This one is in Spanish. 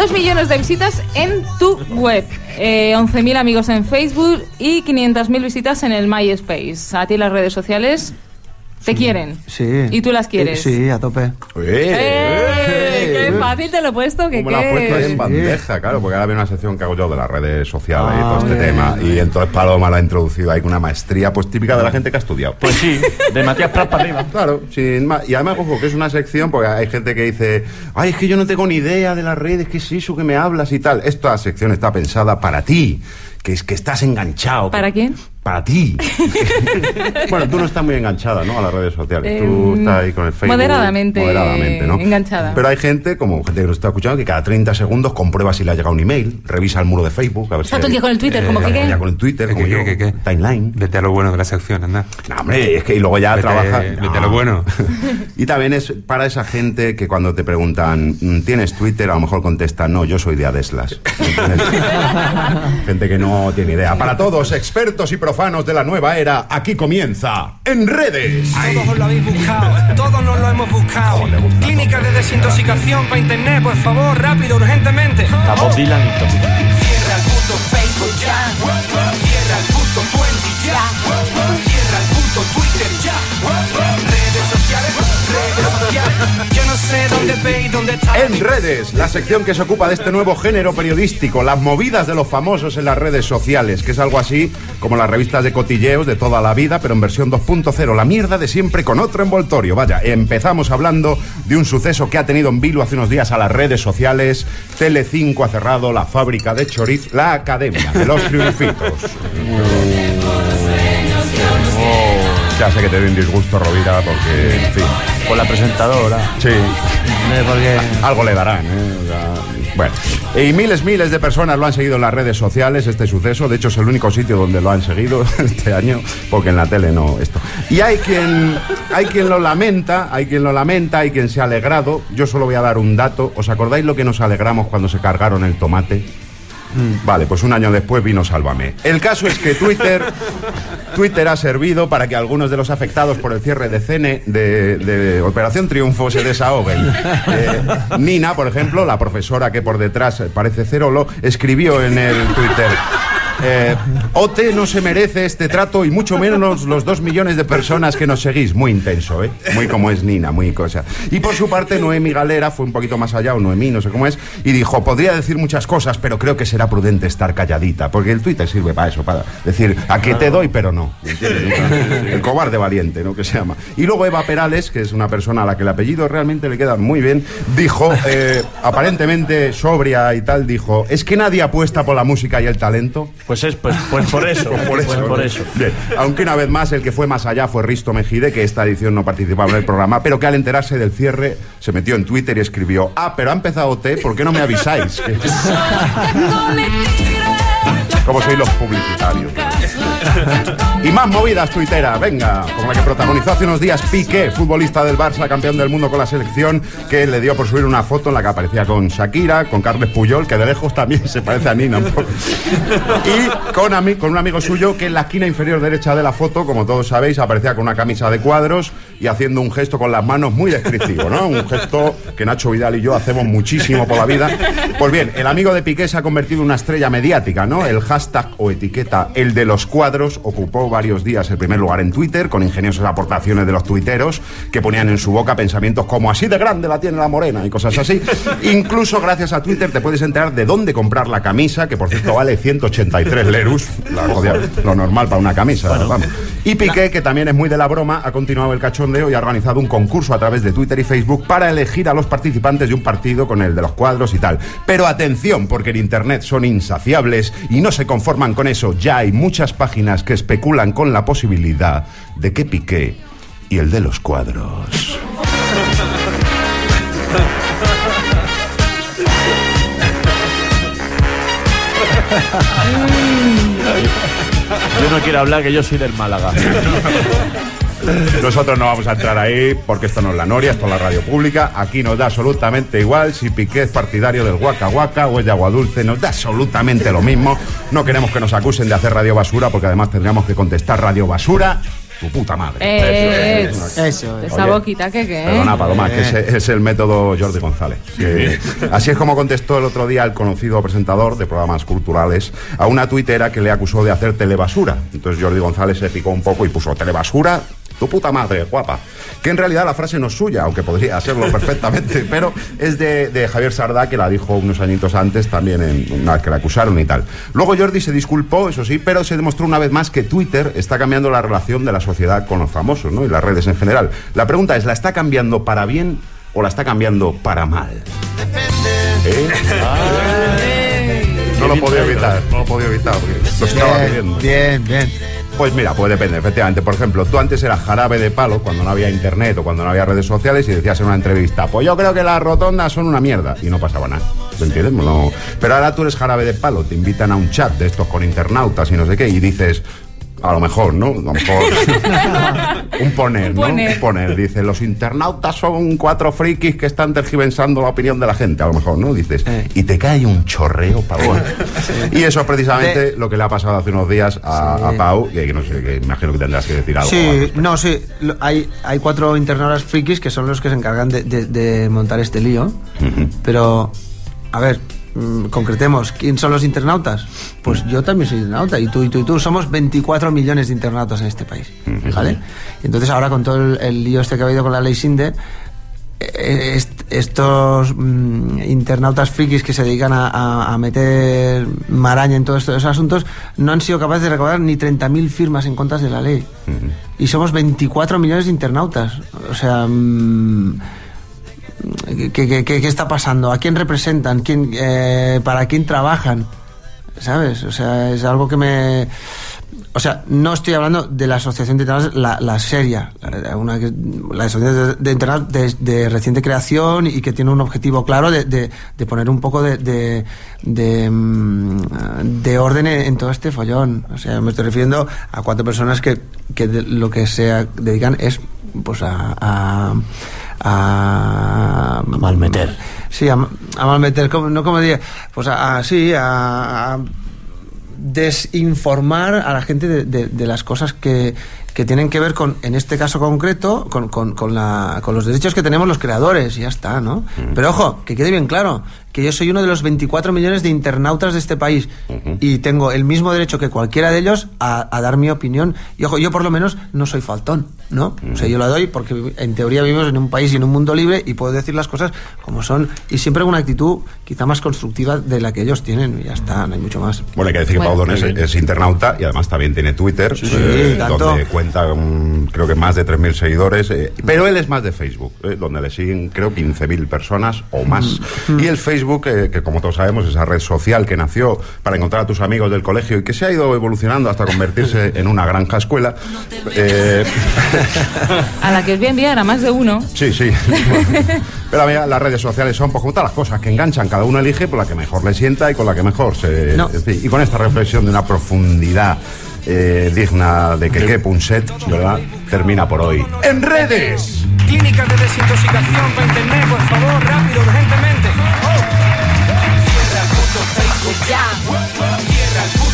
Dos millones de visitas en tu web, eh, 11.000 amigos en Facebook y 500.000 visitas en el MySpace. A ti las redes sociales te quieren. Sí. ¿Y tú las quieres? Eh, sí, a tope. ¡Eh! ¡Qué fácil te lo he puesto! que Como la has puesto ahí en bandeja, claro, porque ahora viene una sección que hago yo de las redes sociales y todo este bien. tema. Y entonces Paloma la ha introducido ahí con una maestría, pues típica de la gente que ha estudiado. Pues sí, de Matías Prat para arriba. Claro, sin más. Y además, ojo, que es una sección, porque hay gente que dice, ay, es que yo no tengo ni idea de las redes, ¿qué es eso que me hablas y tal? Esta sección está pensada para ti, que es que estás enganchado. ¿Para quién? Para ti. bueno, tú no estás muy enganchada, ¿no? A las redes sociales. Eh, tú estás ahí con el Facebook. moderadamente Moderadamente, ¿no? enganchada. Pero hay gente, como gente que nos está escuchando, que cada 30 segundos comprueba si le ha llegado un email, revisa el muro de Facebook, a ver Está si... todo el día con el Twitter, como que qué. Con el Twitter, ¿Qué, como qué, yo. qué, qué? Timeline. Vete a lo bueno de la sección, anda. No, hombre, es que y luego ya Vete- trabaja. vete a lo bueno. y también es para esa gente que cuando te preguntan, mm, ¿tienes Twitter? A lo mejor contesta, no, yo soy de Adeslas. Gente que no tiene idea. Para todos, expertos y profanos de la nueva era, aquí comienza En Redes. Todos os lo habéis buscado, todos nos lo hemos buscado. Clínicas de desintoxicación para internet, por favor, rápido, urgentemente. A Bob Dylan y todo. Cierra el puto Facebook ya. Cierra el puto 20 En redes, la sección que se ocupa de este nuevo género periodístico, las movidas de los famosos en las redes sociales, que es algo así como las revistas de cotilleos de toda la vida, pero en versión 2.0, la mierda de siempre con otro envoltorio. Vaya, empezamos hablando de un suceso que ha tenido en vilo hace unos días a las redes sociales. Telecinco ha cerrado la fábrica de choriz, la Academia de los Triunfitos. Ya sé que te doy un disgusto, Rovira, porque, en fin, Con la presentadora. sí, porque... algo le darán, ¿eh? O sea, bueno, y miles, miles de personas lo han seguido en las redes sociales, este suceso. De hecho, es el único sitio donde lo han seguido este año, porque en la tele no esto. Y hay quien, hay quien lo lamenta, hay quien lo lamenta, hay quien se ha alegrado. Yo solo voy a dar un dato. ¿Os acordáis lo que nos alegramos cuando se cargaron el tomate? Vale, pues un año después vino Sálvame. El caso es que Twitter, Twitter ha servido para que algunos de los afectados por el cierre de de, de Operación Triunfo se desahoguen. Eh, Nina, por ejemplo, la profesora que por detrás parece Cerolo, escribió en el Twitter. Eh, OT no se merece este trato y mucho menos los dos millones de personas que nos seguís. Muy intenso, ¿eh? Muy como es Nina, muy cosa. Y por su parte, Noemi Galera fue un poquito más allá, o Noemí, no sé cómo es, y dijo, podría decir muchas cosas, pero creo que será prudente estar calladita, porque el Twitter sirve para eso, para decir, a que te doy, pero no. ¿entiendes? El cobarde valiente, ¿no? Que se llama. Y luego Eva Perales, que es una persona a la que el apellido realmente le queda muy bien, dijo, eh, aparentemente sobria y tal, dijo, ¿es que nadie apuesta por la música y el talento? Pues es, pues, pues por eso. Pues por eso. Pues eso. Bien. Aunque una vez más el que fue más allá fue Risto Mejide, que esta edición no participaba en el programa, pero que al enterarse del cierre se metió en Twitter y escribió, ah, pero ha empezado T, ¿por qué no me avisáis? ¿Cómo sois los publicitarios? Y más movidas tuiteras, venga, como la que protagonizó hace unos días Piqué, futbolista del Barça, campeón del mundo con la selección, que le dio por subir una foto en la que aparecía con Shakira, con Carles Puyol, que de lejos también se parece a Nina un poco. Y con, ami- con un amigo suyo que en la esquina inferior derecha de la foto, como todos sabéis, aparecía con una camisa de cuadros y haciendo un gesto con las manos muy descriptivo, ¿no? Un gesto que Nacho Vidal y yo hacemos muchísimo por la vida. Pues bien, el amigo de Piqué se ha convertido en una estrella mediática, ¿no? El hashtag o etiqueta, el de los cuadros, ocupó varios días el primer lugar en Twitter, con ingeniosas aportaciones de los tuiteros que ponían en su boca pensamientos como así de grande la tiene la morena y cosas así. Incluso gracias a Twitter te puedes enterar de dónde comprar la camisa, que por cierto vale 183 lerus, la jodia, lo normal para una camisa, vamos. Y Piqué, que también es muy de la broma, ha continuado el cachondeo y ha organizado un concurso a través de Twitter y Facebook para elegir a los participantes de un partido con el de los cuadros y tal. Pero atención, porque en Internet son insaciables y no se conforman con eso. Ya hay muchas páginas que especulan con la posibilidad de que Piqué y el de los cuadros. Yo no quiero hablar que yo soy del Málaga. Nosotros no vamos a entrar ahí porque esto no es la Noria, esto es la radio pública. Aquí nos da absolutamente igual si Piqué es partidario del Huaca Huaca o es de Agua Dulce, nos da absolutamente lo mismo. No queremos que nos acusen de hacer radio basura porque además tendríamos que contestar radio basura tu puta madre. Eh, Eso es. Eso es. Esa Oye, boquita que qué. Perdona, Paloma, que ese es el método Jordi González. Que- así es como contestó el otro día el conocido presentador de programas culturales a una tuitera que le acusó de hacer telebasura. Entonces Jordi González se picó un poco y puso telebasura. Tu puta madre, guapa. Que en realidad la frase no es suya, aunque podría serlo perfectamente, pero es de, de Javier Sardá, que la dijo unos añitos antes también, en, una vez que la acusaron y tal. Luego Jordi se disculpó, eso sí, pero se demostró una vez más que Twitter está cambiando la relación de la sociedad con los famosos, ¿no? Y las redes en general. La pregunta es, ¿la está cambiando para bien o la está cambiando para mal? ¿Eh? No lo podía evitar, no lo podía evitar, porque lo estaba pidiendo. bien, bien. Pues mira, pues depende, efectivamente. Por ejemplo, tú antes eras jarabe de palo cuando no había internet o cuando no había redes sociales y decías en una entrevista, pues yo creo que las rotondas son una mierda. Y no pasaba nada. ¿Me entiendes? Pero ahora tú eres jarabe de palo, te invitan a un chat de estos con internautas y no sé qué, y dices. A lo mejor, ¿no? A lo mejor. un poner, Un ¿no? poner. Un poner. Dice, los internautas son cuatro frikis que están tergiversando la opinión de la gente, a lo mejor, ¿no? Dices. Eh. Y te cae un chorreo, Pau. Y eso es precisamente De- lo que le ha pasado hace unos días a, Sí. a Pau, que, que no sé, que imagino que tendrás que decir algo. al Sí, no, sí. lo- Hay, hay cuatro internautas frikis que son los que se encargan de, de- de montar este lío. Pero, a ver, concretemos. ¿Quién son los internautas? Pues yo también soy internauta. Y tú, y tú, y tú. Somos 24 millones de internautas en este país. ¿Vale? Entonces ahora con todo el, el lío este que ha habido con la ley Sinde, eh, est- estos mm, internautas frikis que se dedican a, a- a meter maraña en todos estos asuntos no han sido capaces de recaudar ni 30.000 firmas en contra de la ley. Y somos 24 millones de internautas. O sea, mm, ¿qué, qué- qué- qué está pasando? ¿A quién representan? ¿Quién, eh, ¿Para quién trabajan? ¿Sabes? O sea, es algo que me... O sea, no estoy hablando de la asociación de internautas, la, la seria, una la asociación de, internautas de, de reciente creación y que tiene un objetivo claro de, de- de poner un poco de, de, mm, de orden en, todo este follón. O sea, me estoy refiriendo a cuatro personas que, que lo que se dedican es pues a, a, a, A malmeter. Sí, a, a malmeter, como- no como diría, pues a, a- a, desinformar a la gente de, de- de las cosas que, que tienen que ver con, en este caso concreto, con, con- con la- con los derechos que tenemos los creadores, y ya está, ¿no? Pero ojo, que quede bien claro, que yo soy uno de los 24 millones de internautas de este país y tengo el mismo derecho que cualquiera de ellos a, a dar mi opinión. Y ojo, yo por lo menos no soy faltón, ¿no? O sea, yo la doy porque en teoría vivimos en un país y en un mundo libre y puedo decir las cosas como son y siempre con una actitud quizá más constructiva de la que ellos tienen y ya está, no hay mucho más. Bueno, hay que decir que Bueno. Pau Muy bien. es internauta y además también tiene Twitter, sí, eh, tanto. donde cuenta con, creo que más de 3.000 seguidores, eh, pero él es más de Facebook, eh, donde le siguen creo 15.000 personas o más. Mm. Y el Facebook, eh, que como todos sabemos, esa red social que nació para encontrar a tus amigos del colegio y que se ha ido evolucionando hasta convertirse en una granja escuela. eh, A la que os voy a enviar a más de uno. Sí, sí. Pero mira, las redes sociales son pues, como todas las cosas que enganchan. Cada uno elige por la que mejor le sienta y con la que mejor se. No. en fin, y con esta reflexión de una profundidad eh, digna de que quepa un set, ¿verdad? Termina por hoy. ¡En redes! Clínica de desintoxicación para internet por ya.